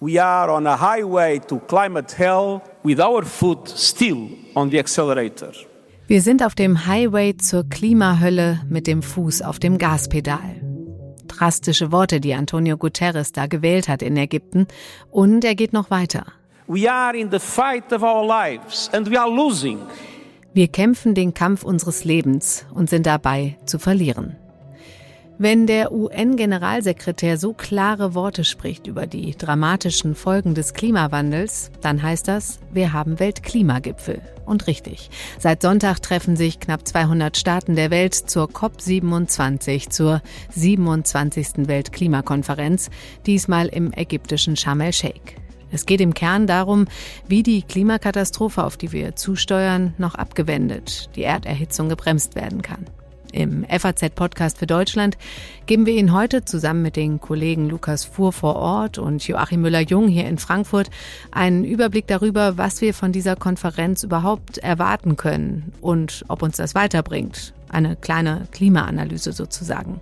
We are on a highway to climate hell with our foot still on the accelerator. Wir sind auf dem Highway zur Klimahölle mit dem Fuß auf dem Gaspedal. Drastische Worte, die Antonio Guterres da gewählt hat in Ägypten. Und er geht noch weiter. Wir kämpfen den Kampf unseres Lebens und sind dabei zu verlieren. Wenn der UN-Generalsekretär so klare Worte spricht über die dramatischen Folgen des Klimawandels, dann heißt das, wir haben Weltklimagipfel. Und richtig, seit Sonntag treffen sich knapp 200 Staaten der Welt zur COP27, zur 27. Weltklimakonferenz, diesmal im ägyptischen Sharm el-Sheikh. Es geht im Kern darum, wie die Klimakatastrophe, auf die wir zusteuern, noch abgewendet, die Erderhitzung gebremst werden kann. Im FAZ-Podcast für Deutschland geben wir Ihnen heute zusammen mit den Kollegen Lukas Fuhr vor Ort und Joachim Müller-Jung hier in Frankfurt einen Überblick darüber, was wir von dieser Konferenz überhaupt erwarten können und ob uns das weiterbringt. Eine kleine Klimaanalyse sozusagen.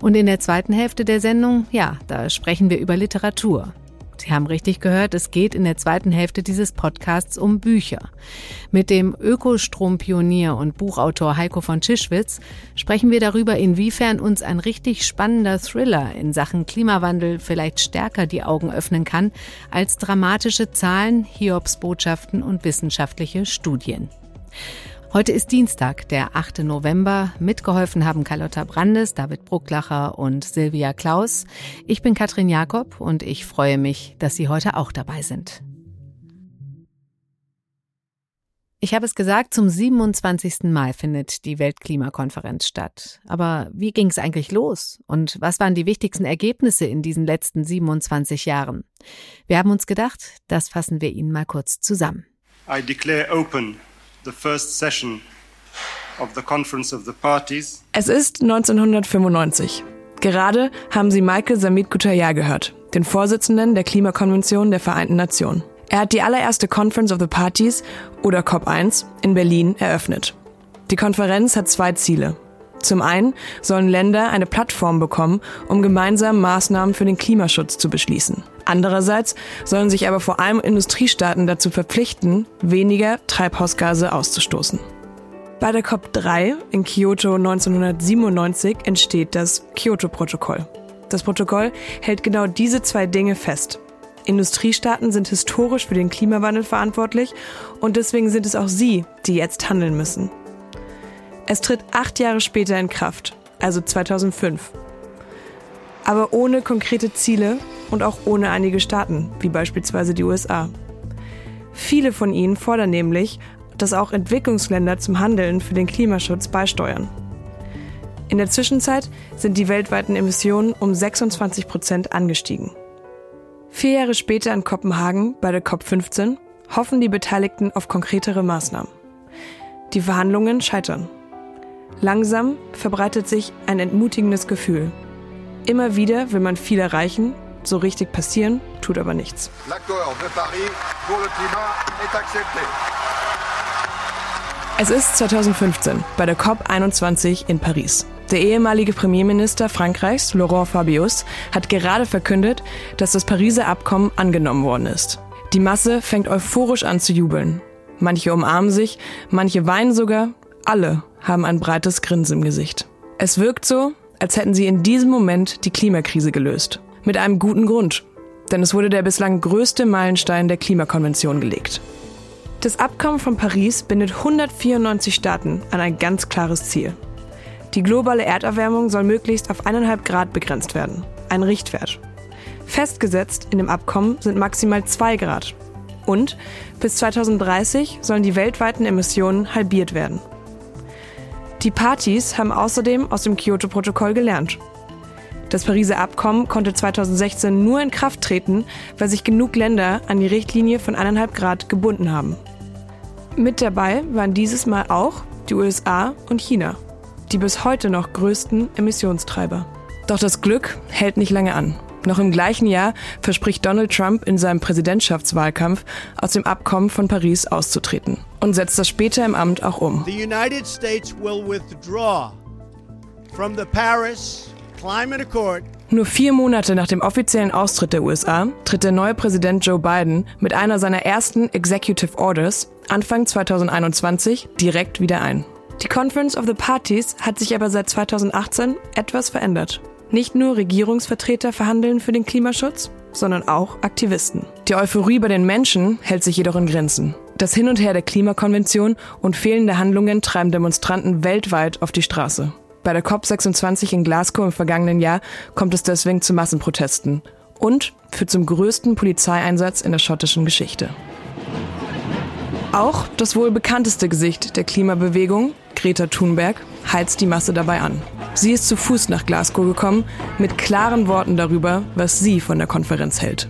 Und in der zweiten Hälfte der Sendung, ja, da sprechen wir über Literatur. Sie haben richtig gehört, es geht in der zweiten Hälfte dieses Podcasts um Bücher. Mit dem Ökostrompionier und Buchautor Heiko von Tschischwitz sprechen wir darüber, inwiefern uns ein richtig spannender Thriller in Sachen Klimawandel vielleicht stärker die Augen öffnen kann als dramatische Zahlen, Hiobsbotschaften und wissenschaftliche Studien. Heute ist Dienstag, der 8. November. Mitgeholfen haben Carlotta Brandes, David Brucklacher und Silvia Klaus. Ich bin Katrin Jakob und ich freue mich, dass Sie heute auch dabei sind. Ich habe es gesagt, zum 27. Mal findet die Weltklimakonferenz statt. Aber wie ging es eigentlich los? Und was waren die wichtigsten Ergebnisse in diesen letzten 27 Jahren? Wir haben uns gedacht, das fassen wir Ihnen mal kurz zusammen. I declare open Es ist 1995. Gerade haben Sie Michael Samit Kutaya gehört, den Vorsitzenden der Klimakonvention der Vereinten Nationen. Er hat die allererste Conference of the Parties oder COP1 in Berlin eröffnet. Die Konferenz hat zwei Ziele. Zum einen sollen Länder eine Plattform bekommen, um gemeinsam Maßnahmen für den Klimaschutz zu beschließen. Andererseits sollen sich aber vor allem Industriestaaten dazu verpflichten, weniger Treibhausgase auszustoßen. Bei der COP3 in Kyoto 1997 entsteht das Kyoto-Protokoll. Das Protokoll hält genau diese zwei Dinge fest. Industriestaaten sind historisch für den Klimawandel verantwortlich und deswegen sind es auch sie, die jetzt handeln müssen. Es tritt acht Jahre später in Kraft, also 2005. Aber ohne konkrete Ziele und auch ohne einige Staaten, wie beispielsweise die USA. Viele von ihnen fordern nämlich, dass auch Entwicklungsländer zum Handeln für den Klimaschutz beisteuern. In der Zwischenzeit sind die weltweiten Emissionen um 26 Prozent angestiegen. Vier Jahre später in Kopenhagen bei der COP15 hoffen die Beteiligten auf konkretere Maßnahmen. Die Verhandlungen scheitern. Langsam verbreitet sich ein entmutigendes Gefühl. Immer wieder will man viel erreichen, so richtig passieren tut aber nichts. Es ist 2015 bei der COP21 in Paris. Der ehemalige Premierminister Frankreichs, Laurent Fabius, hat gerade verkündet, dass das Pariser Abkommen angenommen worden ist. Die Masse fängt euphorisch an zu jubeln. Manche umarmen sich, manche weinen sogar, alle haben ein breites Grinsen im Gesicht. Es wirkt so, als hätten sie in diesem Moment die Klimakrise gelöst. Mit einem guten Grund. Denn es wurde der bislang größte Meilenstein der Klimakonvention gelegt. Das Abkommen von Paris bindet 194 Staaten an ein ganz klares Ziel. Die globale Erderwärmung soll möglichst auf 1,5 Grad begrenzt werden. Ein Richtwert. Festgesetzt in dem Abkommen sind maximal 2 Grad. Und bis 2030 sollen die weltweiten Emissionen halbiert werden. Die Partys haben außerdem aus dem Kyoto-Protokoll gelernt. Das Pariser Abkommen konnte 2016 nur in Kraft treten, weil sich genug Länder an die Richtlinie von 1,5 Grad gebunden haben. Mit dabei waren dieses Mal auch die USA und China, die bis heute noch größten Emissionstreiber. Doch das Glück hält nicht lange an. Noch im gleichen Jahr verspricht Donald Trump in seinem Präsidentschaftswahlkampf, aus dem Abkommen von Paris auszutreten und setzt das später im Amt auch um. The United States will withdraw from the Paris Climate Accord. Nur vier Monate nach dem offiziellen Austritt der USA tritt der neue Präsident Joe Biden mit einer seiner ersten Executive Orders Anfang 2021 direkt wieder ein. Die Conference of the Parties hat sich aber seit 2018 etwas verändert. Nicht nur Regierungsvertreter verhandeln für den Klimaschutz, sondern auch Aktivisten. Die Euphorie bei den Menschen hält sich jedoch in Grenzen. Das Hin und Her der Klimakonvention und fehlende Handlungen treiben Demonstranten weltweit auf die Straße. Bei der COP26 in Glasgow im vergangenen Jahr kommt es deswegen zu Massenprotesten und führt zum größten Polizeieinsatz in der schottischen Geschichte. Auch das wohl bekannteste Gesicht der Klimabewegung, Greta Thunberg, heizt die Masse dabei an. Sie ist zu Fuß nach Glasgow gekommen mit klaren Worten darüber, was sie von der Konferenz hält.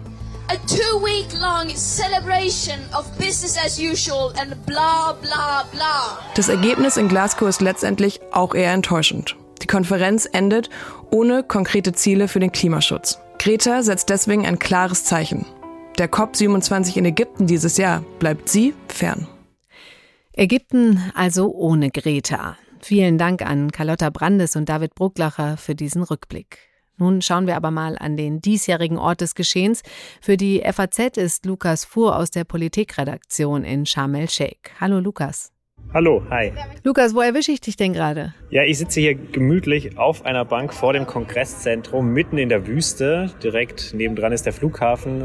A two-week-long celebration of business as usual and bla bla bla. Das Ergebnis in Glasgow ist letztendlich auch eher enttäuschend. Die Konferenz endet ohne konkrete Ziele für den Klimaschutz. Greta setzt deswegen ein klares Zeichen. Der COP27 in Ägypten dieses Jahr bleibt sie fern. Ägypten also ohne Greta. Vielen Dank an Carlotta Brandes und David Brucklacher für diesen Rückblick. Nun schauen wir aber mal an den diesjährigen Ort des Geschehens. Für die FAZ ist Lukas Fuhr aus der Politikredaktion in Sharm el-Sheikh. Hallo Lukas. Hallo, hi. Lukas, wo erwische ich dich denn gerade? Ja, ich sitze hier gemütlich auf einer Bank vor dem Kongresszentrum, mitten in der Wüste. Direkt nebendran ist der Flughafen.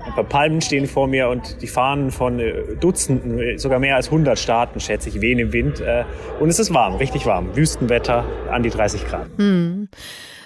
Äh, ein paar Palmen stehen vor mir und die Fahnen von äh, Dutzenden, sogar mehr als 100 Staaten, schätze ich, wehen im Wind. Äh, und es ist warm, richtig warm. Wüstenwetter, an die 30 Grad. Hm.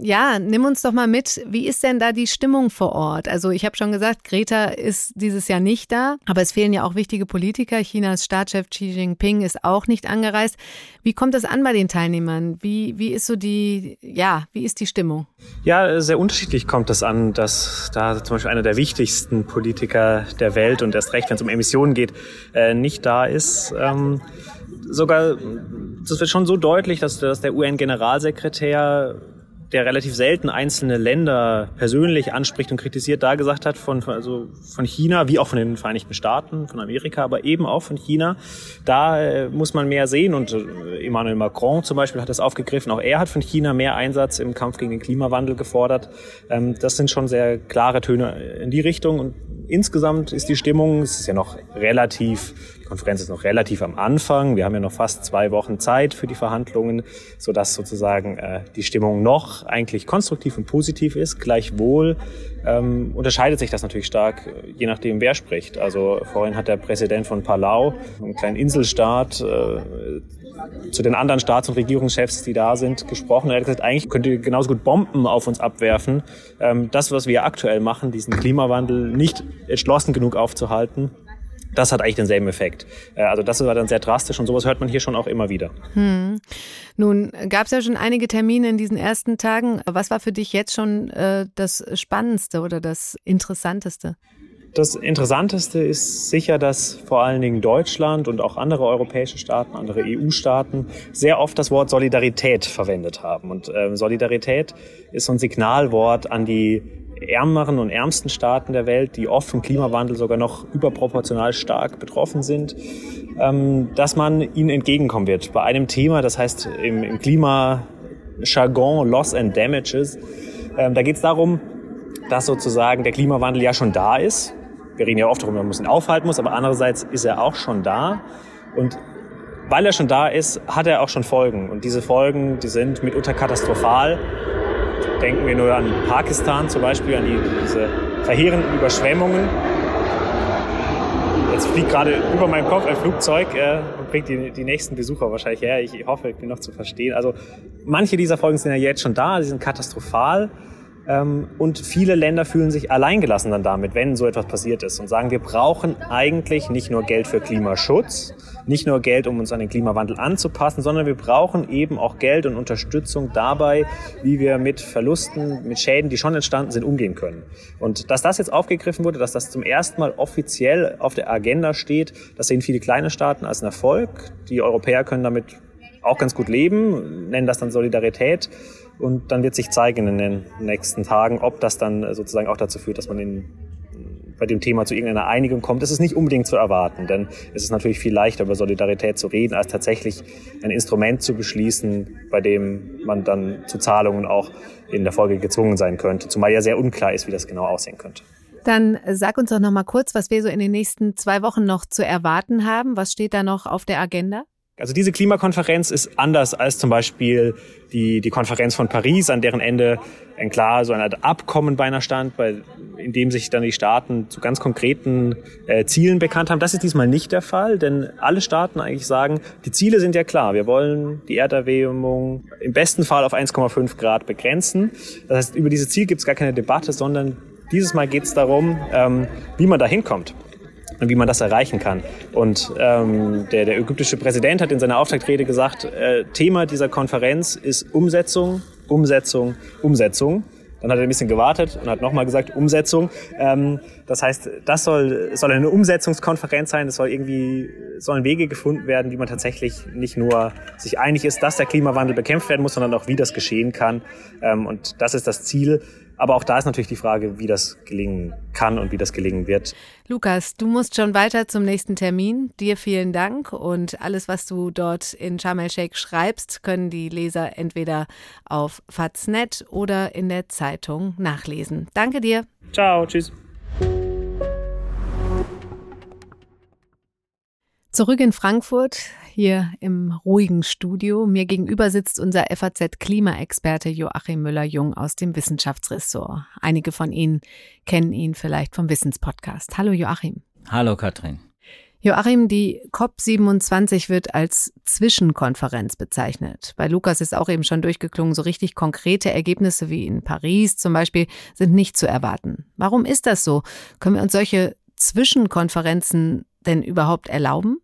Ja, nimm uns doch mal mit. Wie ist denn da die Stimmung vor Ort? Also ich habe schon gesagt, Greta ist dieses Jahr nicht da, aber es fehlen ja auch wichtige Politiker. Chinas Staatschef Xi Jinping ist auch nicht angereist. Wie kommt das an bei den Teilnehmern? Wie, wie ist so die, ja, wie ist die Stimmung? Ja, sehr unterschiedlich kommt das an, dass da zum Beispiel einer der wichtigsten Politiker der Welt und erst recht, wenn es um Emissionen geht, äh, nicht da ist. Ähm, sogar, das wird schon so deutlich, dass, dass der UN-Generalsekretär der relativ selten einzelne Länder persönlich anspricht und kritisiert, da gesagt hat, von, also von China, wie auch von den Vereinigten Staaten, von Amerika, aber eben auch von China, da äh, muss man mehr sehen. Und äh, Emmanuel Macron zum Beispiel hat das aufgegriffen. Auch er hat von China mehr Einsatz im Kampf gegen den Klimawandel gefordert. Ähm, das sind schon sehr klare Töne in die Richtung. Und insgesamt ist die Stimmung, es ist ja noch relativ die Konferenz ist noch relativ am Anfang. Wir haben ja noch fast zwei Wochen Zeit für die Verhandlungen, sodass sozusagen äh, die Stimmung noch eigentlich konstruktiv und positiv ist. Gleichwohl ähm, unterscheidet sich das natürlich stark, äh, je nachdem, wer spricht. Also vorhin hat der Präsident von Palau, einem kleinen Inselstaat, äh, zu den anderen Staats- und Regierungschefs, die da sind, gesprochen. Er hat gesagt, eigentlich könnt ihr genauso gut Bomben auf uns abwerfen. Ähm, das, was wir aktuell machen, diesen Klimawandel nicht entschlossen genug aufzuhalten, das hat eigentlich denselben Effekt. Äh, also das war dann sehr drastisch und sowas hört man hier schon auch immer wieder. Hm. Nun gab es ja schon einige Termine in diesen ersten Tagen. Was war für dich jetzt schon äh, das Spannendste oder das Interessanteste? Das Interessanteste ist sicher, dass vor allen Dingen Deutschland und auch andere europäische Staaten, andere EU-Staaten sehr oft das Wort Solidarität verwendet haben. Und äh, Solidarität ist so ein Signalwort an die ärmeren und ärmsten Staaten der Welt, die oft vom Klimawandel sogar noch überproportional stark betroffen sind, ähm, dass man ihnen entgegenkommen wird. Bei einem Thema, das heißt im, im Klima-Jargon Loss and Damages, ähm, da geht es darum, dass sozusagen der Klimawandel ja schon da ist. Wir reden ja oft darüber, man ihn aufhalten muss, aber andererseits ist er auch schon da. Und weil er schon da ist, hat er auch schon Folgen. Und diese Folgen, die sind mitunter katastrophal. Denken wir nur an Pakistan zum Beispiel, an die, diese verheerenden Überschwemmungen. Jetzt fliegt gerade über meinem Kopf ein Flugzeug äh, und bringt die, die nächsten Besucher wahrscheinlich her. Ich hoffe, ich bin noch zu verstehen. Also manche dieser Folgen sind ja jetzt schon da, sie sind katastrophal. Ähm, und viele Länder fühlen sich alleingelassen dann damit, wenn so etwas passiert ist und sagen, wir brauchen eigentlich nicht nur Geld für Klimaschutz, nicht nur Geld, um uns an den Klimawandel anzupassen, sondern wir brauchen eben auch Geld und Unterstützung dabei, wie wir mit Verlusten, mit Schäden, die schon entstanden sind, umgehen können. Und dass das jetzt aufgegriffen wurde, dass das zum ersten Mal offiziell auf der Agenda steht, das sehen viele kleine Staaten als einen Erfolg. Die Europäer können damit auch ganz gut leben, nennen das dann Solidarität. Und dann wird sich zeigen in den nächsten Tagen, ob das dann sozusagen auch dazu führt, dass man in bei dem Thema zu irgendeiner Einigung kommt, ist es nicht unbedingt zu erwarten. Denn es ist natürlich viel leichter, über Solidarität zu reden, als tatsächlich ein Instrument zu beschließen, bei dem man dann zu Zahlungen auch in der Folge gezwungen sein könnte. Zumal ja sehr unklar ist, wie das genau aussehen könnte. Dann sag uns doch noch mal kurz, was wir so in den nächsten zwei Wochen noch zu erwarten haben. Was steht da noch auf der Agenda? Also diese Klimakonferenz ist anders als zum Beispiel die, die Konferenz von Paris, an deren Ende ein klar so Art Abkommen beinahe stand, bei, in dem sich dann die Staaten zu ganz konkreten äh, Zielen bekannt haben. Das ist diesmal nicht der Fall, denn alle Staaten eigentlich sagen, die Ziele sind ja klar. Wir wollen die Erderwärmung im besten Fall auf 1,5 Grad begrenzen. Das heißt, über dieses Ziel gibt es gar keine Debatte, sondern dieses Mal geht es darum, ähm, wie man da hinkommt und wie man das erreichen kann. Und ähm, der, der ägyptische Präsident hat in seiner Auftaktrede gesagt, äh, Thema dieser Konferenz ist Umsetzung, Umsetzung, Umsetzung. Dann hat er ein bisschen gewartet und hat nochmal gesagt, Umsetzung. Ähm, das heißt, das soll, soll eine Umsetzungskonferenz sein. Es soll irgendwie, sollen Wege gefunden werden, wie man tatsächlich nicht nur sich einig ist, dass der Klimawandel bekämpft werden muss, sondern auch, wie das geschehen kann. Ähm, und das ist das Ziel. Aber auch da ist natürlich die Frage, wie das gelingen kann und wie das gelingen wird. Lukas, du musst schon weiter zum nächsten Termin. Dir vielen Dank und alles, was du dort in Sharm el-Sheikh schreibst, können die Leser entweder auf Faznet oder in der Zeitung nachlesen. Danke dir. Ciao, tschüss. Zurück in Frankfurt, hier im ruhigen Studio. Mir gegenüber sitzt unser FAZ-Klimaexperte Joachim Müller-Jung aus dem Wissenschaftsressort. Einige von Ihnen kennen ihn vielleicht vom Wissenspodcast. Hallo Joachim. Hallo Katrin. Joachim, die COP27 wird als Zwischenkonferenz bezeichnet. Bei Lukas ist auch eben schon durchgeklungen, so richtig konkrete Ergebnisse wie in Paris zum Beispiel sind nicht zu erwarten. Warum ist das so? Können wir uns solche Zwischenkonferenzen denn überhaupt erlauben?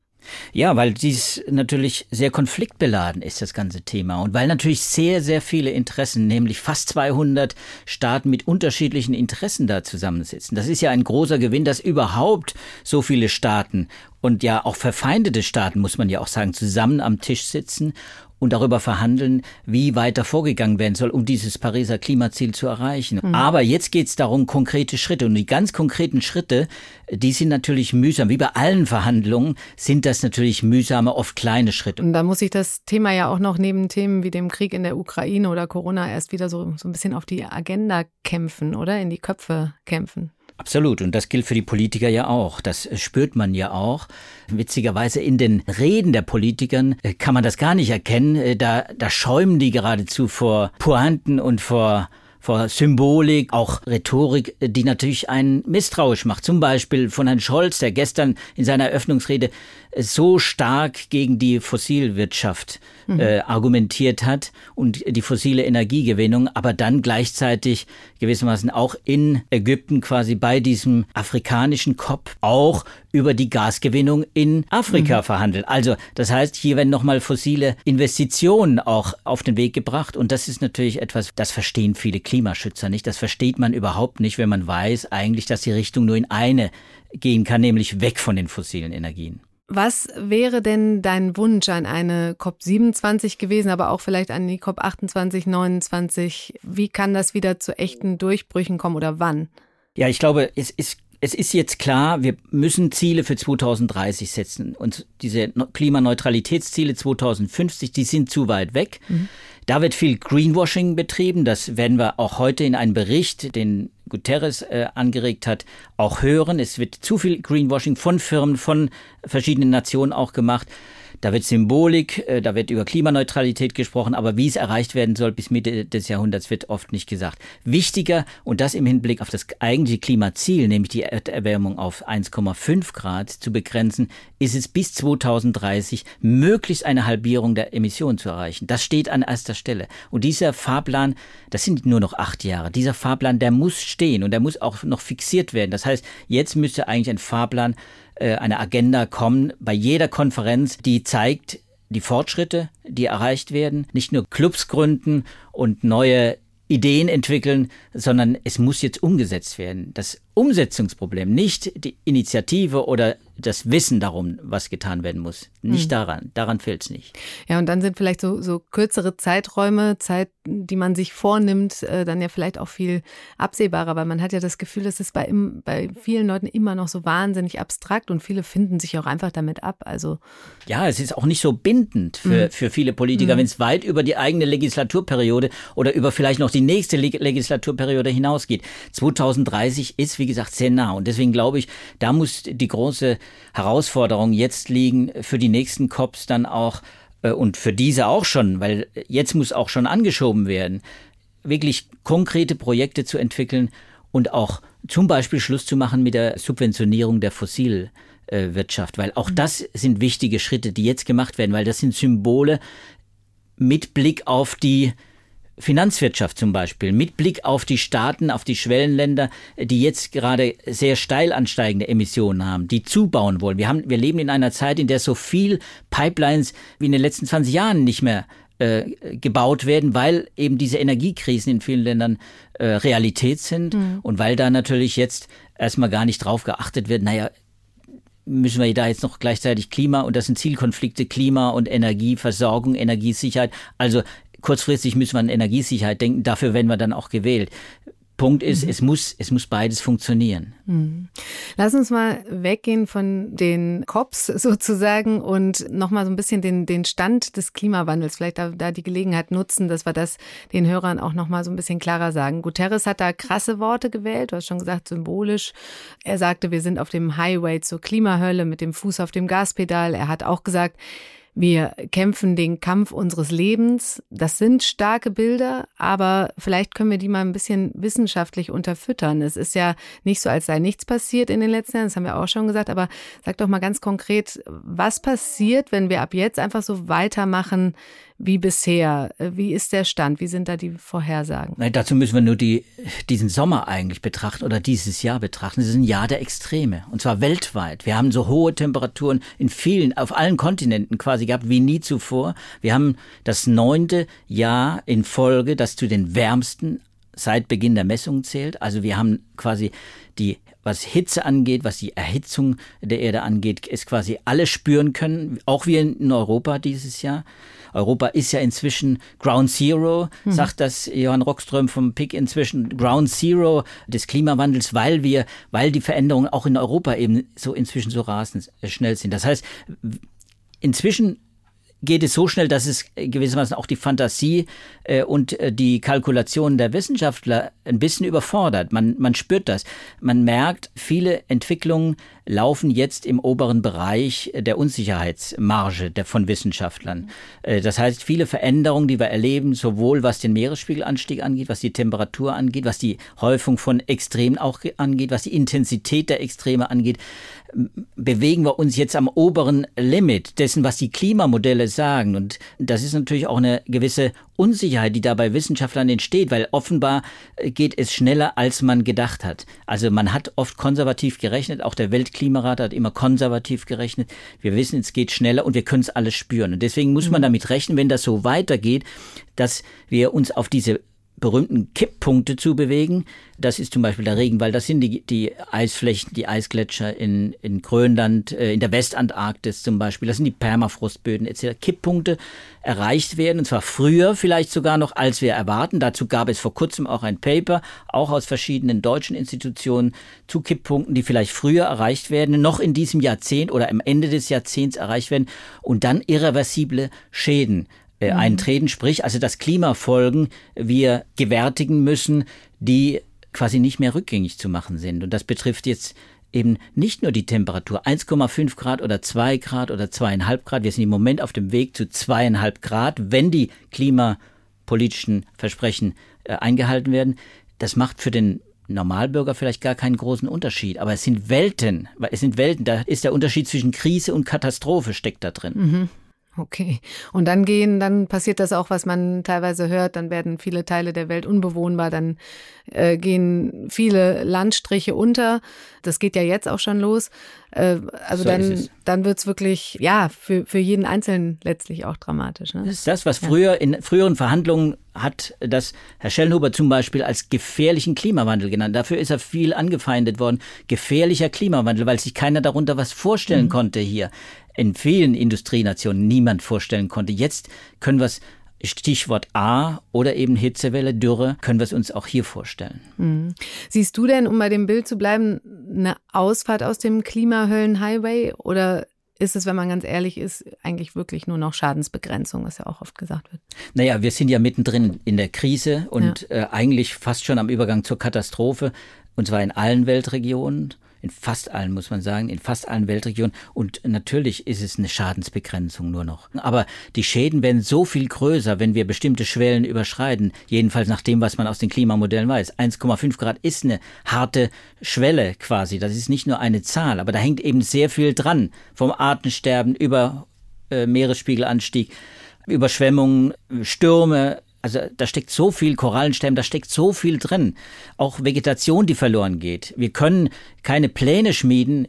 Ja, weil dies natürlich sehr konfliktbeladen ist, das ganze Thema. Und weil natürlich sehr, sehr viele Interessen, nämlich fast 200 Staaten mit unterschiedlichen Interessen da zusammensitzen. Das ist ja ein großer Gewinn, dass überhaupt so viele Staaten und ja auch verfeindete Staaten, muss man ja auch sagen, zusammen am Tisch sitzen und darüber verhandeln, wie weiter vorgegangen werden soll, um dieses Pariser Klimaziel zu erreichen. Mhm. Aber jetzt geht es darum, konkrete Schritte. Und die ganz konkreten Schritte, die sind natürlich mühsam. Wie bei allen Verhandlungen sind das natürlich mühsame, oft kleine Schritte. Und da muss ich das Thema ja auch noch neben Themen wie dem Krieg in der Ukraine oder Corona erst wieder so, so ein bisschen auf die Agenda kämpfen, oder? In die Köpfe kämpfen. Absolut. Und das gilt für die Politiker ja auch. Das spürt man ja auch. Witzigerweise in den Reden der Politikern äh, kann man das gar nicht erkennen. Äh, da, da schäumen die geradezu vor Pointen und vor vor Symbolik, auch Rhetorik, äh, die natürlich einen misstrauisch macht. Zum Beispiel von Herrn Scholz, der gestern in seiner Eröffnungsrede so stark gegen die Fossilwirtschaft mhm. äh, argumentiert hat und die fossile Energiegewinnung, aber dann gleichzeitig gewissermaßen auch in Ägypten quasi bei diesem afrikanischen COP auch über die Gasgewinnung in Afrika mhm. verhandelt. Also das heißt, hier werden nochmal fossile Investitionen auch auf den Weg gebracht und das ist natürlich etwas, das verstehen viele Klimaschützer nicht. Das versteht man überhaupt nicht, wenn man weiß eigentlich, dass die Richtung nur in eine gehen kann, nämlich weg von den fossilen Energien. Was wäre denn dein Wunsch an eine COP27 gewesen, aber auch vielleicht an die COP28, 29? Wie kann das wieder zu echten Durchbrüchen kommen oder wann? Ja, ich glaube, es ist es ist jetzt klar, wir müssen Ziele für 2030 setzen. Und diese Klimaneutralitätsziele 2050, die sind zu weit weg. Mhm. Da wird viel Greenwashing betrieben. Das werden wir auch heute in einem Bericht, den Guterres äh, angeregt hat, auch hören. Es wird zu viel Greenwashing von Firmen, von verschiedenen Nationen auch gemacht. Da wird Symbolik, äh, da wird über Klimaneutralität gesprochen, aber wie es erreicht werden soll bis Mitte des Jahrhunderts wird oft nicht gesagt. Wichtiger, und das im Hinblick auf das eigentliche Klimaziel, nämlich die Erderwärmung auf 1,5 Grad zu begrenzen, ist es bis 2030 möglichst eine Halbierung der Emissionen zu erreichen. Das steht an erster Stelle. Und dieser Fahrplan, das sind nur noch acht Jahre, dieser Fahrplan, der muss stehen und der muss auch noch fixiert werden. Das heißt, jetzt müsste eigentlich ein Fahrplan eine Agenda kommen bei jeder Konferenz, die zeigt die Fortschritte, die erreicht werden, nicht nur Clubs gründen und neue Ideen entwickeln, sondern es muss jetzt umgesetzt werden. Das Umsetzungsproblem, nicht die Initiative oder das Wissen darum, was getan werden muss. Nicht hm. daran. Daran fehlt es nicht. Ja, und dann sind vielleicht so, so kürzere Zeiträume, Zeit, die man sich vornimmt, äh, dann ja vielleicht auch viel absehbarer, weil man hat ja das Gefühl, dass es bei, im, bei vielen Leuten immer noch so wahnsinnig abstrakt und viele finden sich auch einfach damit ab. Also ja, es ist auch nicht so bindend für, mhm. für viele Politiker, mhm. wenn es weit über die eigene Legislaturperiode oder über vielleicht noch die nächste Legislaturperiode hinausgeht. 2030 ist, wie gesagt, sehr nah. Und deswegen glaube ich, da muss die große Herausforderung jetzt liegen, für die nächsten COPs dann auch äh, und für diese auch schon, weil jetzt muss auch schon angeschoben werden, wirklich konkrete Projekte zu entwickeln und auch zum Beispiel Schluss zu machen mit der Subventionierung der Fossilwirtschaft, weil auch mhm. das sind wichtige Schritte, die jetzt gemacht werden, weil das sind Symbole mit Blick auf die Finanzwirtschaft zum Beispiel, mit Blick auf die Staaten, auf die Schwellenländer, die jetzt gerade sehr steil ansteigende Emissionen haben, die zubauen wollen. Wir, haben, wir leben in einer Zeit, in der so viel Pipelines wie in den letzten 20 Jahren nicht mehr äh, gebaut werden, weil eben diese Energiekrisen in vielen Ländern äh, Realität sind mhm. und weil da natürlich jetzt erstmal gar nicht drauf geachtet wird, naja, müssen wir da jetzt noch gleichzeitig Klima und das sind Zielkonflikte, Klima und Energieversorgung, Energiesicherheit. Also kurzfristig müssen wir an Energiesicherheit denken, dafür werden wir dann auch gewählt. Punkt ist, mhm. es muss, es muss beides funktionieren. Mhm. Lass uns mal weggehen von den Cops sozusagen und nochmal so ein bisschen den, den Stand des Klimawandels, vielleicht da, da die Gelegenheit nutzen, dass wir das den Hörern auch nochmal so ein bisschen klarer sagen. Guterres hat da krasse Worte gewählt, du hast schon gesagt, symbolisch. Er sagte, wir sind auf dem Highway zur Klimahölle mit dem Fuß auf dem Gaspedal. Er hat auch gesagt, wir kämpfen den Kampf unseres Lebens. Das sind starke Bilder, aber vielleicht können wir die mal ein bisschen wissenschaftlich unterfüttern. Es ist ja nicht so, als sei nichts passiert in den letzten Jahren, das haben wir auch schon gesagt, aber sag doch mal ganz konkret, was passiert, wenn wir ab jetzt einfach so weitermachen wie bisher? Wie ist der Stand? Wie sind da die Vorhersagen? Nein, dazu müssen wir nur die, diesen Sommer eigentlich betrachten oder dieses Jahr betrachten. Es ist ein Jahr der Extreme und zwar weltweit. Wir haben so hohe Temperaturen in vielen, auf allen Kontinenten quasi gehabt wie nie zuvor. Wir haben das neunte Jahr in Folge, das zu den wärmsten seit Beginn der Messungen zählt. Also wir haben quasi die was Hitze angeht, was die Erhitzung der Erde angeht, es quasi alle spüren können, auch wir in Europa dieses Jahr. Europa ist ja inzwischen Ground Zero, mhm. sagt das Johann Rockström vom PIC inzwischen Ground Zero des Klimawandels, weil wir, weil die Veränderungen auch in Europa eben so inzwischen so rasend schnell sind. Das heißt, inzwischen geht es so schnell, dass es gewissermaßen auch die Fantasie äh, und äh, die Kalkulationen der Wissenschaftler ein bisschen überfordert. Man, man spürt das. Man merkt, viele Entwicklungen laufen jetzt im oberen Bereich der Unsicherheitsmarge der, von Wissenschaftlern. Äh, das heißt, viele Veränderungen, die wir erleben, sowohl was den Meeresspiegelanstieg angeht, was die Temperatur angeht, was die Häufung von Extremen auch angeht, was die Intensität der Extreme angeht, bewegen wir uns jetzt am oberen Limit dessen, was die Klimamodelle sagen. Und das ist natürlich auch eine gewisse Unsicherheit, die da bei Wissenschaftlern entsteht, weil offenbar äh, geht es schneller, als man gedacht hat. Also man hat oft konservativ gerechnet, auch der Weltklimarat hat immer konservativ gerechnet. Wir wissen, es geht schneller und wir können es alles spüren. Und deswegen muss man mhm. damit rechnen, wenn das so weitergeht, dass wir uns auf diese berühmten Kipppunkte zu bewegen. Das ist zum Beispiel der Regenwald, das sind die, die Eisflächen, die Eisgletscher in, in Grönland, äh, in der Westantarktis zum Beispiel, das sind die Permafrostböden etc. Kipppunkte erreicht werden, und zwar früher vielleicht sogar noch, als wir erwarten. Dazu gab es vor kurzem auch ein Paper, auch aus verschiedenen deutschen Institutionen, zu Kipppunkten, die vielleicht früher erreicht werden, noch in diesem Jahrzehnt oder am Ende des Jahrzehnts erreicht werden und dann irreversible Schäden äh, mhm. eintreten, sprich also das Klimafolgen wir gewärtigen müssen, die quasi nicht mehr rückgängig zu machen sind. Und das betrifft jetzt eben nicht nur die Temperatur 1,5 Grad oder 2 Grad oder 2,5 Grad. Wir sind im Moment auf dem Weg zu 2,5 Grad, wenn die klimapolitischen Versprechen äh, eingehalten werden. Das macht für den Normalbürger vielleicht gar keinen großen Unterschied, aber es sind Welten, es sind Welten, da ist der Unterschied zwischen Krise und Katastrophe steckt da drin. Mhm. Okay. Und dann gehen, dann passiert das auch, was man teilweise hört, dann werden viele Teile der Welt unbewohnbar, dann äh, gehen viele Landstriche unter. Das geht ja jetzt auch schon los. Äh, also so dann, dann wird's wirklich, ja, für, für jeden Einzelnen letztlich auch dramatisch. Ne? Das ist das, was früher in früheren Verhandlungen hat das Herr Schellnhuber zum Beispiel als gefährlichen Klimawandel genannt. Dafür ist er viel angefeindet worden. Gefährlicher Klimawandel, weil sich keiner darunter was vorstellen mhm. konnte hier in vielen Industrienationen niemand vorstellen konnte. Jetzt können wir es Stichwort A oder eben Hitzewelle, Dürre, können wir es uns auch hier vorstellen. Mhm. Siehst du denn, um bei dem Bild zu bleiben, eine Ausfahrt aus dem Klimahöllen-Highway oder ist es, wenn man ganz ehrlich ist, eigentlich wirklich nur noch Schadensbegrenzung, was ja auch oft gesagt wird? Naja, wir sind ja mittendrin in der Krise und ja. äh, eigentlich fast schon am Übergang zur Katastrophe, und zwar in allen Weltregionen in fast allen, muss man sagen, in fast allen Weltregionen. Und natürlich ist es eine Schadensbegrenzung nur noch. Aber die Schäden werden so viel größer, wenn wir bestimmte Schwellen überschreiten. Jedenfalls nach dem, was man aus den Klimamodellen weiß. 1,5 Grad ist eine harte Schwelle quasi. Das ist nicht nur eine Zahl, aber da hängt eben sehr viel dran. Vom Artensterben über äh, Meeresspiegelanstieg, Überschwemmungen, Stürme, also da steckt so viel Korallenstämme, da steckt so viel drin. Auch Vegetation, die verloren geht. Wir können keine Pläne schmieden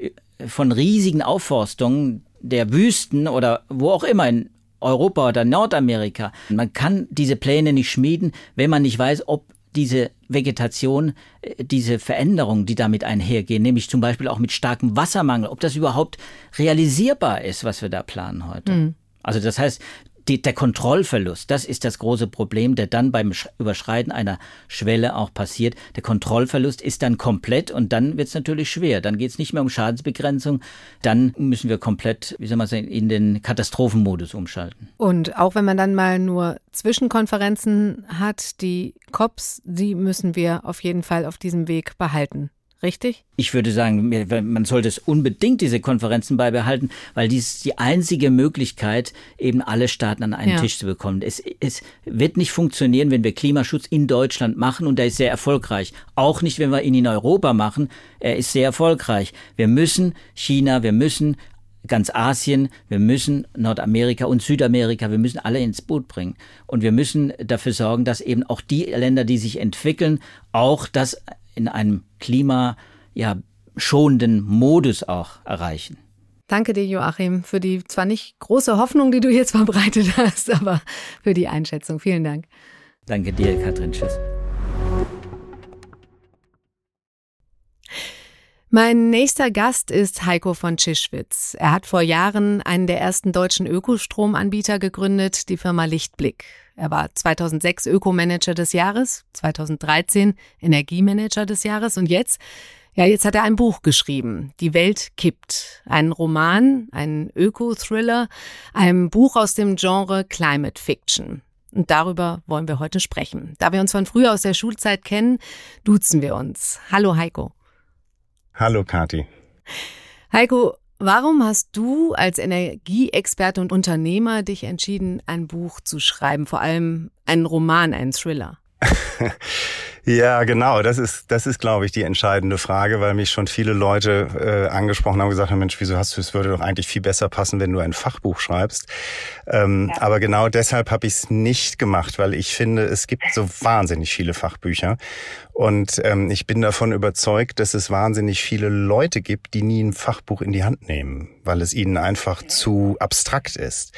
von riesigen Aufforstungen der Wüsten oder wo auch immer in Europa oder Nordamerika. Man kann diese Pläne nicht schmieden, wenn man nicht weiß, ob diese Vegetation, äh, diese Veränderungen, die damit einhergehen, nämlich zum Beispiel auch mit starkem Wassermangel, ob das überhaupt realisierbar ist, was wir da planen heute. Mhm. Also das heißt, die, der Kontrollverlust, das ist das große Problem, der dann beim Überschreiten einer Schwelle auch passiert. Der Kontrollverlust ist dann komplett und dann wird es natürlich schwer. Dann geht es nicht mehr um Schadensbegrenzung, dann müssen wir komplett, wie soll man sagen, in den Katastrophenmodus umschalten. Und auch wenn man dann mal nur Zwischenkonferenzen hat, die COPs, die müssen wir auf jeden Fall auf diesem Weg behalten. Richtig? Ich würde sagen, man sollte es unbedingt diese Konferenzen beibehalten, weil dies ist die einzige Möglichkeit, eben alle Staaten an einen ja. Tisch zu bekommen. Es, es wird nicht funktionieren, wenn wir Klimaschutz in Deutschland machen und der ist sehr erfolgreich. Auch nicht, wenn wir ihn in Europa machen. Er ist sehr erfolgreich. Wir müssen China, wir müssen ganz Asien, wir müssen Nordamerika und Südamerika, wir müssen alle ins Boot bringen. Und wir müssen dafür sorgen, dass eben auch die Länder, die sich entwickeln, auch das in einem klima ja, schonenden Modus auch erreichen. Danke dir, Joachim, für die zwar nicht große Hoffnung, die du jetzt verbreitet hast, aber für die Einschätzung. Vielen Dank. Danke dir, Katrin. Tschüss. Mein nächster Gast ist Heiko von Tschischwitz. Er hat vor Jahren einen der ersten deutschen Ökostromanbieter gegründet, die Firma Lichtblick. Er war 2006 Ökomanager des Jahres, 2013 Energiemanager des Jahres und jetzt, ja, jetzt hat er ein Buch geschrieben. Die Welt kippt. Ein Roman, ein Öko-Thriller, ein Buch aus dem Genre Climate Fiction. Und darüber wollen wir heute sprechen. Da wir uns von früher aus der Schulzeit kennen, duzen wir uns. Hallo Heiko. Hallo Kati. Heiko, warum hast du als Energieexperte und Unternehmer dich entschieden, ein Buch zu schreiben, vor allem einen Roman, einen Thriller? Ja, genau. Das ist, das ist, glaube ich, die entscheidende Frage, weil mich schon viele Leute äh, angesprochen haben und gesagt haben, Mensch, wieso hast du es würde doch eigentlich viel besser passen, wenn du ein Fachbuch schreibst. Ähm, ja. Aber genau deshalb habe ich es nicht gemacht, weil ich finde, es gibt so wahnsinnig viele Fachbücher. Und ähm, ich bin davon überzeugt, dass es wahnsinnig viele Leute gibt, die nie ein Fachbuch in die Hand nehmen, weil es ihnen einfach zu abstrakt ist.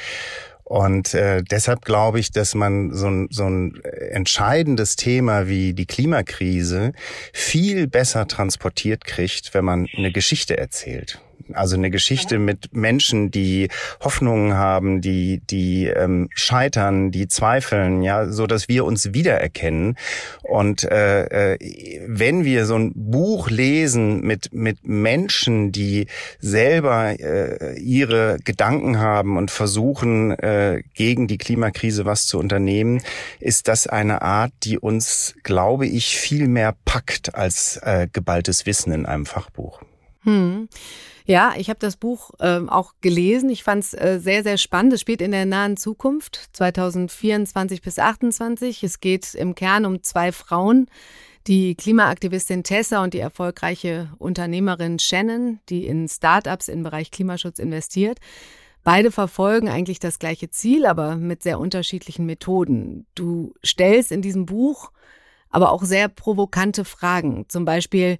Und äh, deshalb glaube ich, dass man so ein, so ein entscheidendes Thema wie die Klimakrise viel besser transportiert kriegt, wenn man eine Geschichte erzählt. Also eine Geschichte mit Menschen, die Hoffnungen haben, die die ähm, scheitern, die zweifeln, ja, so dass wir uns wiedererkennen. Und äh, äh, wenn wir so ein Buch lesen mit mit Menschen, die selber äh, ihre Gedanken haben und versuchen äh, gegen die Klimakrise was zu unternehmen, ist das eine Art, die uns, glaube ich, viel mehr packt als äh, geballtes Wissen in einem Fachbuch. Hm. Ja, ich habe das Buch äh, auch gelesen. Ich fand es äh, sehr, sehr spannend. Es spielt in der nahen Zukunft, 2024 bis 2028. Es geht im Kern um zwei Frauen, die Klimaaktivistin Tessa und die erfolgreiche Unternehmerin Shannon, die in Startups im Bereich Klimaschutz investiert. Beide verfolgen eigentlich das gleiche Ziel, aber mit sehr unterschiedlichen Methoden. Du stellst in diesem Buch aber auch sehr provokante Fragen. Zum Beispiel,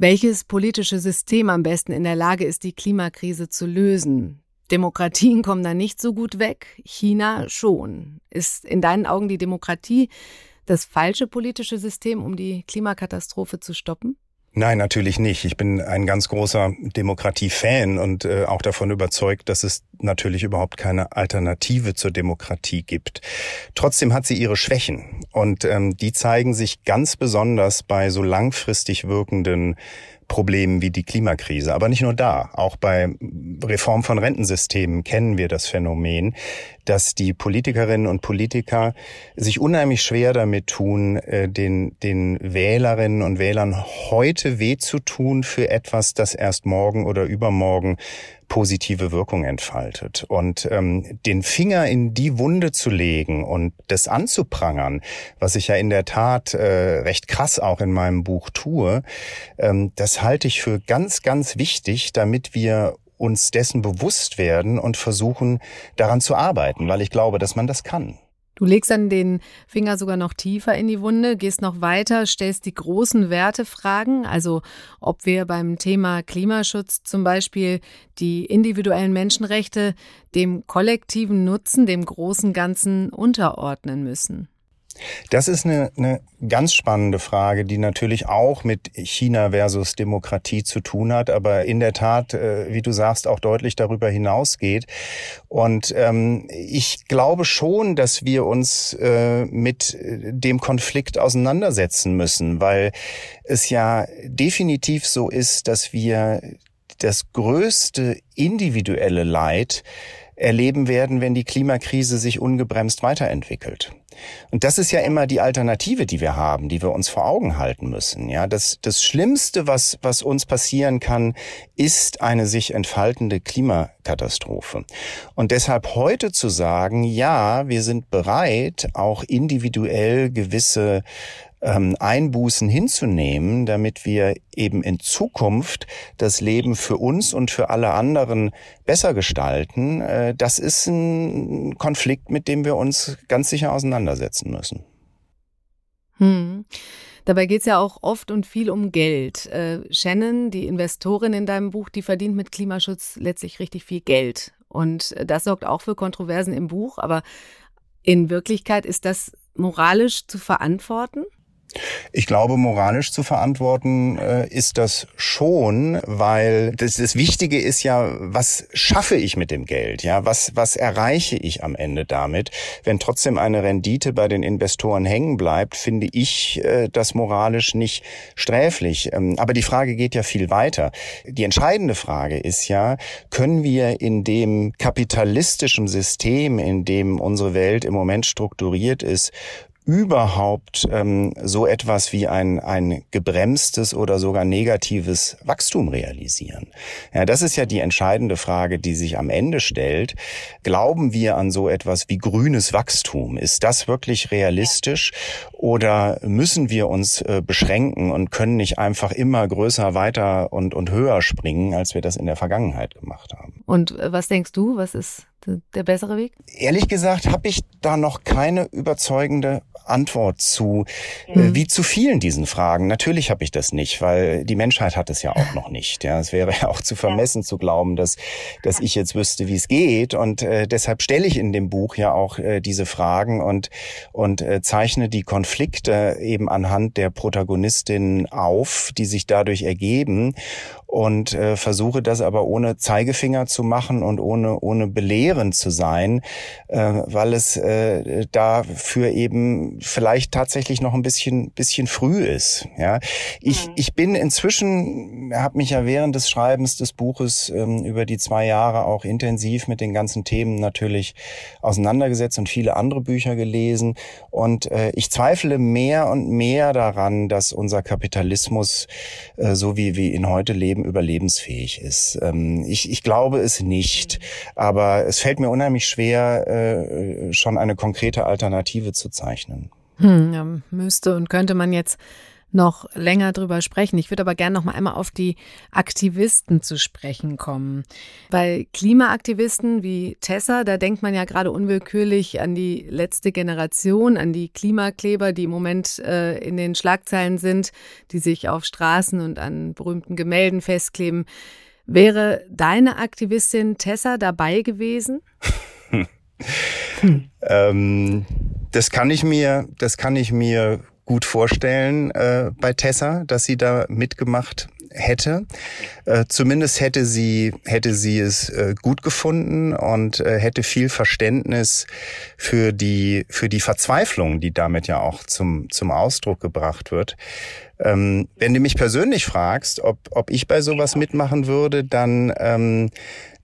welches politische System am besten in der Lage ist, die Klimakrise zu lösen? Demokratien kommen da nicht so gut weg, China schon. Ist in deinen Augen die Demokratie das falsche politische System, um die Klimakatastrophe zu stoppen? Nein, natürlich nicht. Ich bin ein ganz großer Demokratie-Fan und äh, auch davon überzeugt, dass es natürlich überhaupt keine Alternative zur Demokratie gibt. Trotzdem hat sie ihre Schwächen und ähm, die zeigen sich ganz besonders bei so langfristig wirkenden Problemen wie die Klimakrise. Aber nicht nur da. Auch bei Reform von Rentensystemen kennen wir das Phänomen, dass die Politikerinnen und Politiker sich unheimlich schwer damit tun, äh, den, den Wählerinnen und Wählern heute weh zu tun für etwas, das erst morgen oder übermorgen positive Wirkung entfaltet. Und ähm, den Finger in die Wunde zu legen und das anzuprangern, was ich ja in der Tat äh, recht krass auch in meinem Buch tue, ähm, das halte ich für ganz, ganz wichtig, damit wir uns dessen bewusst werden und versuchen, daran zu arbeiten, weil ich glaube, dass man das kann. Du legst dann den Finger sogar noch tiefer in die Wunde, gehst noch weiter, stellst die großen Wertefragen, also ob wir beim Thema Klimaschutz zum Beispiel die individuellen Menschenrechte dem kollektiven Nutzen, dem großen Ganzen unterordnen müssen. Das ist eine, eine ganz spannende Frage, die natürlich auch mit China versus Demokratie zu tun hat, aber in der Tat, äh, wie du sagst, auch deutlich darüber hinausgeht. Und ähm, ich glaube schon, dass wir uns äh, mit dem Konflikt auseinandersetzen müssen, weil es ja definitiv so ist, dass wir das größte individuelle Leid erleben werden, wenn die Klimakrise sich ungebremst weiterentwickelt. Und das ist ja immer die Alternative, die wir haben, die wir uns vor Augen halten müssen. Ja, das, das Schlimmste, was, was uns passieren kann, ist eine sich entfaltende Klimakatastrophe. Und deshalb heute zu sagen, ja, wir sind bereit, auch individuell gewisse ähm, Einbußen hinzunehmen, damit wir eben in Zukunft das Leben für uns und für alle anderen besser gestalten, äh, das ist ein Konflikt, mit dem wir uns ganz sicher auseinandersetzen müssen. Hm. Dabei geht es ja auch oft und viel um Geld. Äh, Shannon, die Investorin in deinem Buch, die verdient mit Klimaschutz letztlich richtig viel Geld. Und das sorgt auch für Kontroversen im Buch. Aber in Wirklichkeit ist das moralisch zu verantworten? Ich glaube, moralisch zu verantworten äh, ist das schon, weil das, das Wichtige ist ja, was schaffe ich mit dem Geld? Ja, was, was erreiche ich am Ende damit? Wenn trotzdem eine Rendite bei den Investoren hängen bleibt, finde ich äh, das moralisch nicht sträflich. Ähm, aber die Frage geht ja viel weiter. Die entscheidende Frage ist ja, können wir in dem kapitalistischen System, in dem unsere Welt im Moment strukturiert ist, überhaupt ähm, so etwas wie ein, ein gebremstes oder sogar negatives Wachstum realisieren? Ja, das ist ja die entscheidende Frage, die sich am Ende stellt. Glauben wir an so etwas wie grünes Wachstum? Ist das wirklich realistisch oder müssen wir uns äh, beschränken und können nicht einfach immer größer, weiter und, und höher springen, als wir das in der Vergangenheit gemacht haben? Und äh, was denkst du, was ist der bessere Weg? Ehrlich gesagt habe ich da noch keine überzeugende Antwort zu, äh, mhm. wie zu vielen diesen Fragen. Natürlich habe ich das nicht, weil die Menschheit hat es ja auch noch nicht. Ja, es wäre ja auch zu vermessen zu glauben, dass, dass ich jetzt wüsste, wie es geht. Und äh, deshalb stelle ich in dem Buch ja auch äh, diese Fragen und, und äh, zeichne die Konflikte eben anhand der Protagonistinnen auf, die sich dadurch ergeben und äh, versuche das aber ohne Zeigefinger zu machen und ohne, ohne belehrend zu sein, äh, weil es äh, dafür eben vielleicht tatsächlich noch ein bisschen, bisschen früh ist. Ja, ich, mhm. ich bin inzwischen, habe mich ja während des Schreibens des Buches ähm, über die zwei Jahre auch intensiv mit den ganzen Themen natürlich auseinandergesetzt und viele andere Bücher gelesen und äh, ich zweifle mehr und mehr daran, dass unser Kapitalismus, äh, so wie wir ihn heute leben, Leben überlebensfähig ist. Ähm, ich, ich glaube es nicht, aber es fällt mir unheimlich schwer, äh, schon eine konkrete Alternative zu zeichnen. Hm, ja, müsste und könnte man jetzt noch länger drüber sprechen. Ich würde aber gerne noch mal einmal auf die Aktivisten zu sprechen kommen. Bei Klimaaktivisten wie Tessa, da denkt man ja gerade unwillkürlich an die letzte Generation, an die Klimakleber, die im Moment äh, in den Schlagzeilen sind, die sich auf Straßen und an berühmten Gemälden festkleben. Wäre deine Aktivistin Tessa dabei gewesen? hm. ähm, das kann ich mir, das kann ich mir gut vorstellen äh, bei Tessa, dass sie da mitgemacht hätte. Äh, zumindest hätte sie, hätte sie es äh, gut gefunden und äh, hätte viel Verständnis für die, für die Verzweiflung, die damit ja auch zum, zum Ausdruck gebracht wird. Ähm, wenn du mich persönlich fragst, ob, ob ich bei sowas mitmachen würde, dann ähm,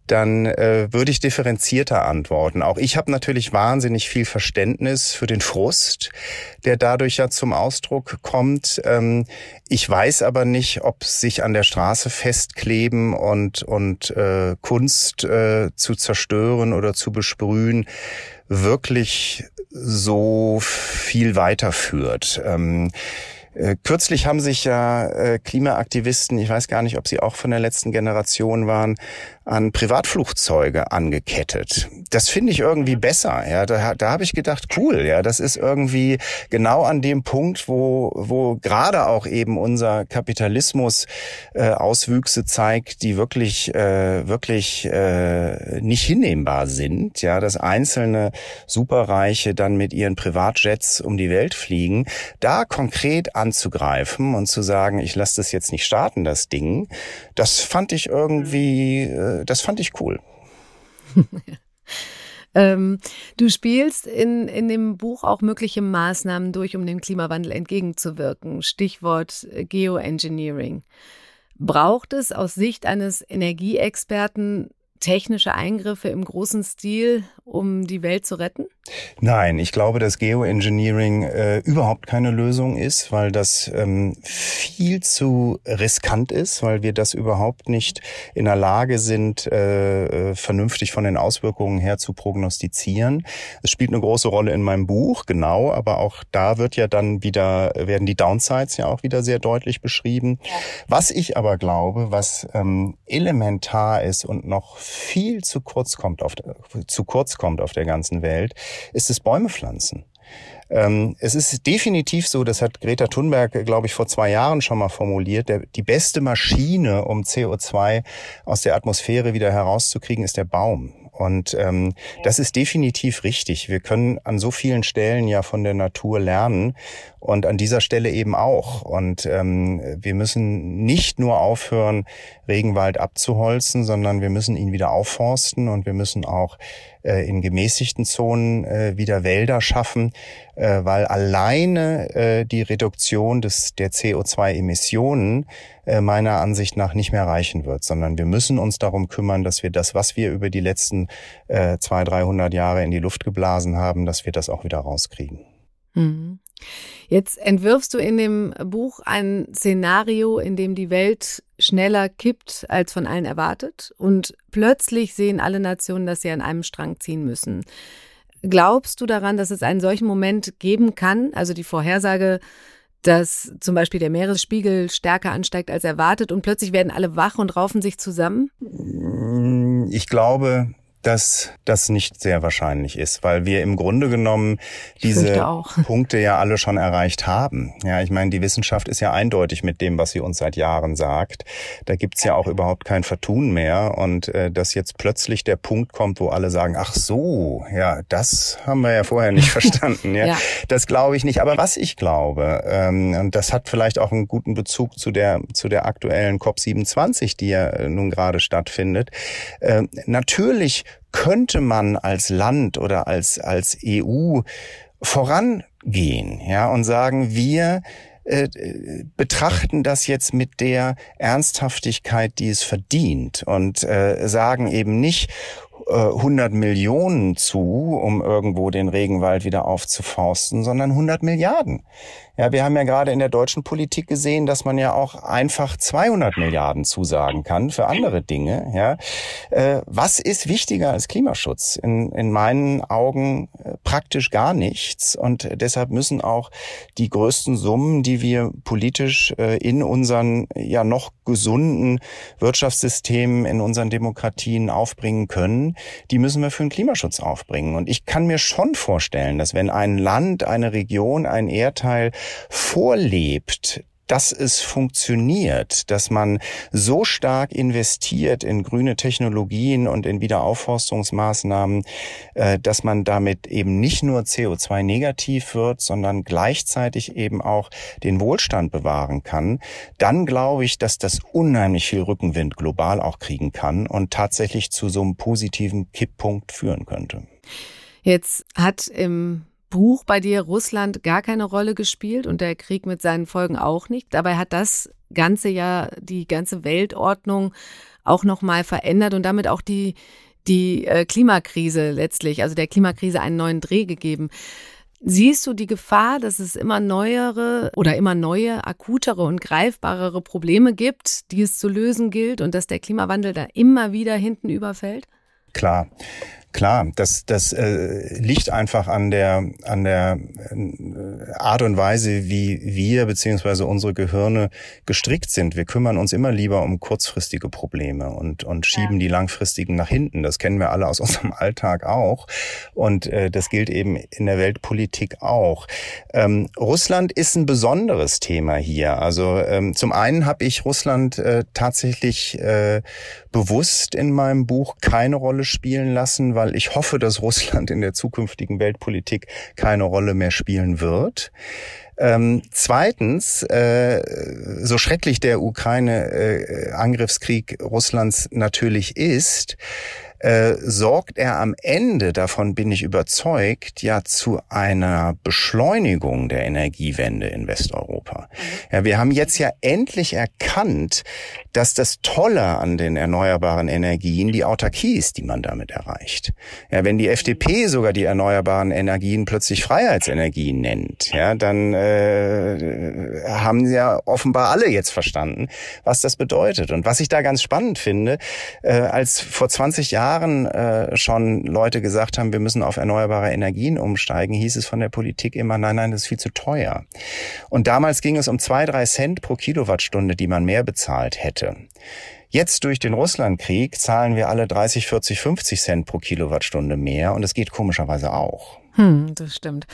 dann äh, würde ich differenzierter antworten. Auch ich habe natürlich wahnsinnig viel Verständnis für den Frust, der dadurch ja zum Ausdruck kommt. Ähm, ich weiß aber nicht, ob sich an der Straße festkleben und, und äh, Kunst äh, zu zerstören oder zu besprühen wirklich so viel weiterführt. Ähm, äh, kürzlich haben sich ja äh, Klimaaktivisten, ich weiß gar nicht, ob sie auch von der letzten Generation waren, an Privatflugzeuge angekettet. Das finde ich irgendwie besser. Ja, da, da habe ich gedacht, cool. Ja, das ist irgendwie genau an dem Punkt, wo wo gerade auch eben unser Kapitalismus äh, Auswüchse zeigt, die wirklich äh, wirklich äh, nicht hinnehmbar sind. Ja, dass einzelne Superreiche dann mit ihren Privatjets um die Welt fliegen. Da konkret anzugreifen und zu sagen, ich lasse das jetzt nicht starten, das Ding, das fand ich irgendwie äh, das fand ich cool. ähm, du spielst in, in dem Buch auch mögliche Maßnahmen durch, um dem Klimawandel entgegenzuwirken. Stichwort äh, Geoengineering. Braucht es aus Sicht eines Energieexperten technische Eingriffe im großen Stil, um die Welt zu retten? Nein, ich glaube, dass Geoengineering äh, überhaupt keine Lösung ist, weil das ähm, viel zu riskant ist, weil wir das überhaupt nicht in der Lage sind, äh, äh, vernünftig von den Auswirkungen her zu prognostizieren. Es spielt eine große Rolle in meinem Buch, genau, aber auch da wird ja dann wieder, werden die Downsides ja auch wieder sehr deutlich beschrieben. Was ich aber glaube, was ähm, elementar ist und noch viel zu kurz kommt auf der, zu kurz kommt auf der ganzen Welt, ist es Bäume pflanzen. Ähm, es ist definitiv so, das hat Greta Thunberg, glaube ich, vor zwei Jahren schon mal formuliert, der, die beste Maschine, um CO2 aus der Atmosphäre wieder herauszukriegen, ist der Baum. Und ähm, das ist definitiv richtig. Wir können an so vielen Stellen ja von der Natur lernen und an dieser Stelle eben auch. Und ähm, wir müssen nicht nur aufhören, Regenwald abzuholzen, sondern wir müssen ihn wieder aufforsten und wir müssen auch äh, in gemäßigten Zonen äh, wieder Wälder schaffen, äh, weil alleine äh, die Reduktion des, der CO2-Emissionen äh, meiner Ansicht nach nicht mehr reichen wird, sondern wir müssen uns darum kümmern, dass wir das, was wir über die letzten äh, 200, 300 Jahre in die Luft geblasen haben, dass wir das auch wieder rauskriegen. Mhm. Jetzt entwirfst du in dem Buch ein Szenario, in dem die Welt schneller kippt, als von allen erwartet. Und plötzlich sehen alle Nationen, dass sie an einem Strang ziehen müssen. Glaubst du daran, dass es einen solchen Moment geben kann? Also die Vorhersage, dass zum Beispiel der Meeresspiegel stärker ansteigt als erwartet und plötzlich werden alle wach und raufen sich zusammen? Ich glaube, dass das nicht sehr wahrscheinlich ist, weil wir im Grunde genommen diese Punkte ja alle schon erreicht haben. Ja, ich meine, die Wissenschaft ist ja eindeutig mit dem, was sie uns seit Jahren sagt. Da gibt's ja auch überhaupt kein Vertun mehr. Und äh, dass jetzt plötzlich der Punkt kommt, wo alle sagen, ach so, ja, das haben wir ja vorher nicht verstanden. Ja, ja. Das glaube ich nicht. Aber was ich glaube, ähm, und das hat vielleicht auch einen guten Bezug zu der, zu der aktuellen COP27, die ja äh, nun gerade stattfindet. Äh, natürlich könnte man als Land oder als, als EU vorangehen, ja, und sagen, wir äh, betrachten das jetzt mit der Ernsthaftigkeit, die es verdient und äh, sagen eben nicht 100 äh, Millionen zu, um irgendwo den Regenwald wieder aufzuforsten, sondern 100 Milliarden. Ja, wir haben ja gerade in der deutschen Politik gesehen, dass man ja auch einfach 200 Milliarden zusagen kann für andere Dinge. Ja, äh, was ist wichtiger als Klimaschutz? In, in meinen Augen äh, praktisch gar nichts. Und deshalb müssen auch die größten Summen, die wir politisch äh, in unseren ja noch gesunden Wirtschaftssystemen, in unseren Demokratien aufbringen können, die müssen wir für den Klimaschutz aufbringen. Und ich kann mir schon vorstellen, dass wenn ein Land, eine Region, ein Erdteil vorlebt, dass es funktioniert, dass man so stark investiert in grüne Technologien und in Wiederaufforstungsmaßnahmen, äh, dass man damit eben nicht nur CO2 negativ wird, sondern gleichzeitig eben auch den Wohlstand bewahren kann, dann glaube ich, dass das unheimlich viel Rückenwind global auch kriegen kann und tatsächlich zu so einem positiven Kipppunkt führen könnte. Jetzt hat im Buch bei dir Russland gar keine Rolle gespielt und der Krieg mit seinen Folgen auch nicht. Dabei hat das ganze ja die ganze Weltordnung auch noch mal verändert und damit auch die die äh, Klimakrise letztlich, also der Klimakrise einen neuen Dreh gegeben. Siehst du die Gefahr, dass es immer neuere oder immer neue, akutere und greifbarere Probleme gibt, die es zu lösen gilt und dass der Klimawandel da immer wieder hinten überfällt? Klar. Klar, das, das äh, liegt einfach an der, an der äh, Art und Weise, wie wir beziehungsweise unsere Gehirne gestrickt sind. Wir kümmern uns immer lieber um kurzfristige Probleme und, und schieben ja. die langfristigen nach hinten. Das kennen wir alle aus unserem Alltag auch. Und äh, das gilt eben in der Weltpolitik auch. Ähm, Russland ist ein besonderes Thema hier. Also ähm, zum einen habe ich Russland äh, tatsächlich äh, bewusst in meinem Buch keine Rolle spielen lassen, weil weil ich hoffe, dass Russland in der zukünftigen Weltpolitik keine Rolle mehr spielen wird. Ähm, zweitens, äh, so schrecklich der Ukraine-Angriffskrieg äh, Russlands natürlich ist, äh, sorgt er am Ende, davon bin ich überzeugt, ja zu einer Beschleunigung der Energiewende in Westeuropa. Mhm. Ja, wir haben jetzt ja endlich erkannt, dass das Tolle an den erneuerbaren Energien die Autarkie ist, die man damit erreicht. Ja, wenn die FDP sogar die erneuerbaren Energien plötzlich Freiheitsenergien nennt, ja, dann äh, haben ja offenbar alle jetzt verstanden, was das bedeutet. Und was ich da ganz spannend finde, äh, als vor 20 Jahren Jahren äh, schon Leute gesagt haben, wir müssen auf erneuerbare Energien umsteigen, hieß es von der Politik immer, nein, nein, das ist viel zu teuer. Und damals ging es um zwei, drei Cent pro Kilowattstunde, die man mehr bezahlt hätte. Jetzt durch den Russlandkrieg zahlen wir alle 30, 40, 50 Cent pro Kilowattstunde mehr und es geht komischerweise auch. Hm, das stimmt.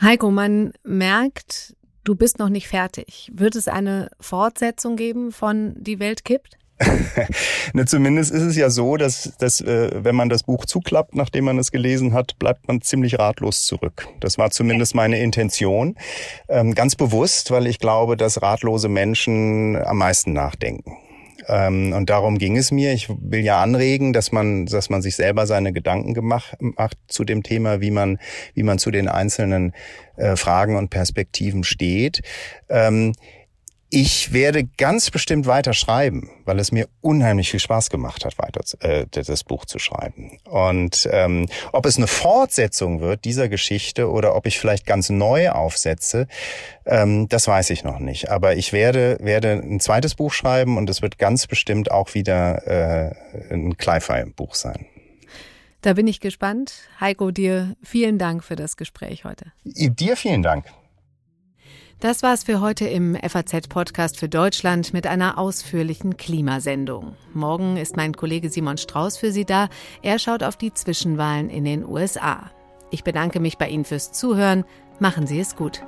Heiko, man merkt, du bist noch nicht fertig. Wird es eine Fortsetzung geben von Die Welt kippt? ne, zumindest ist es ja so, dass, dass äh, wenn man das Buch zuklappt, nachdem man es gelesen hat, bleibt man ziemlich ratlos zurück. Das war zumindest meine Intention. Ähm, ganz bewusst, weil ich glaube, dass ratlose Menschen am meisten nachdenken. Ähm, und darum ging es mir. Ich will ja anregen, dass man, dass man sich selber seine Gedanken gemacht, macht zu dem Thema, wie man, wie man zu den einzelnen äh, Fragen und Perspektiven steht. Ähm, ich werde ganz bestimmt weiter schreiben, weil es mir unheimlich viel Spaß gemacht hat, weiter äh, das Buch zu schreiben. Und ähm, ob es eine Fortsetzung wird dieser Geschichte oder ob ich vielleicht ganz neu aufsetze, ähm, das weiß ich noch nicht. Aber ich werde werde ein zweites Buch schreiben und es wird ganz bestimmt auch wieder äh, ein Cli-Fi-Buch sein. Da bin ich gespannt. Heiko, dir vielen Dank für das Gespräch heute. Dir vielen Dank. Das war's für heute im FAZ-Podcast für Deutschland mit einer ausführlichen Klimasendung. Morgen ist mein Kollege Simon Strauß für Sie da. Er schaut auf die Zwischenwahlen in den USA. Ich bedanke mich bei Ihnen fürs Zuhören. Machen Sie es gut.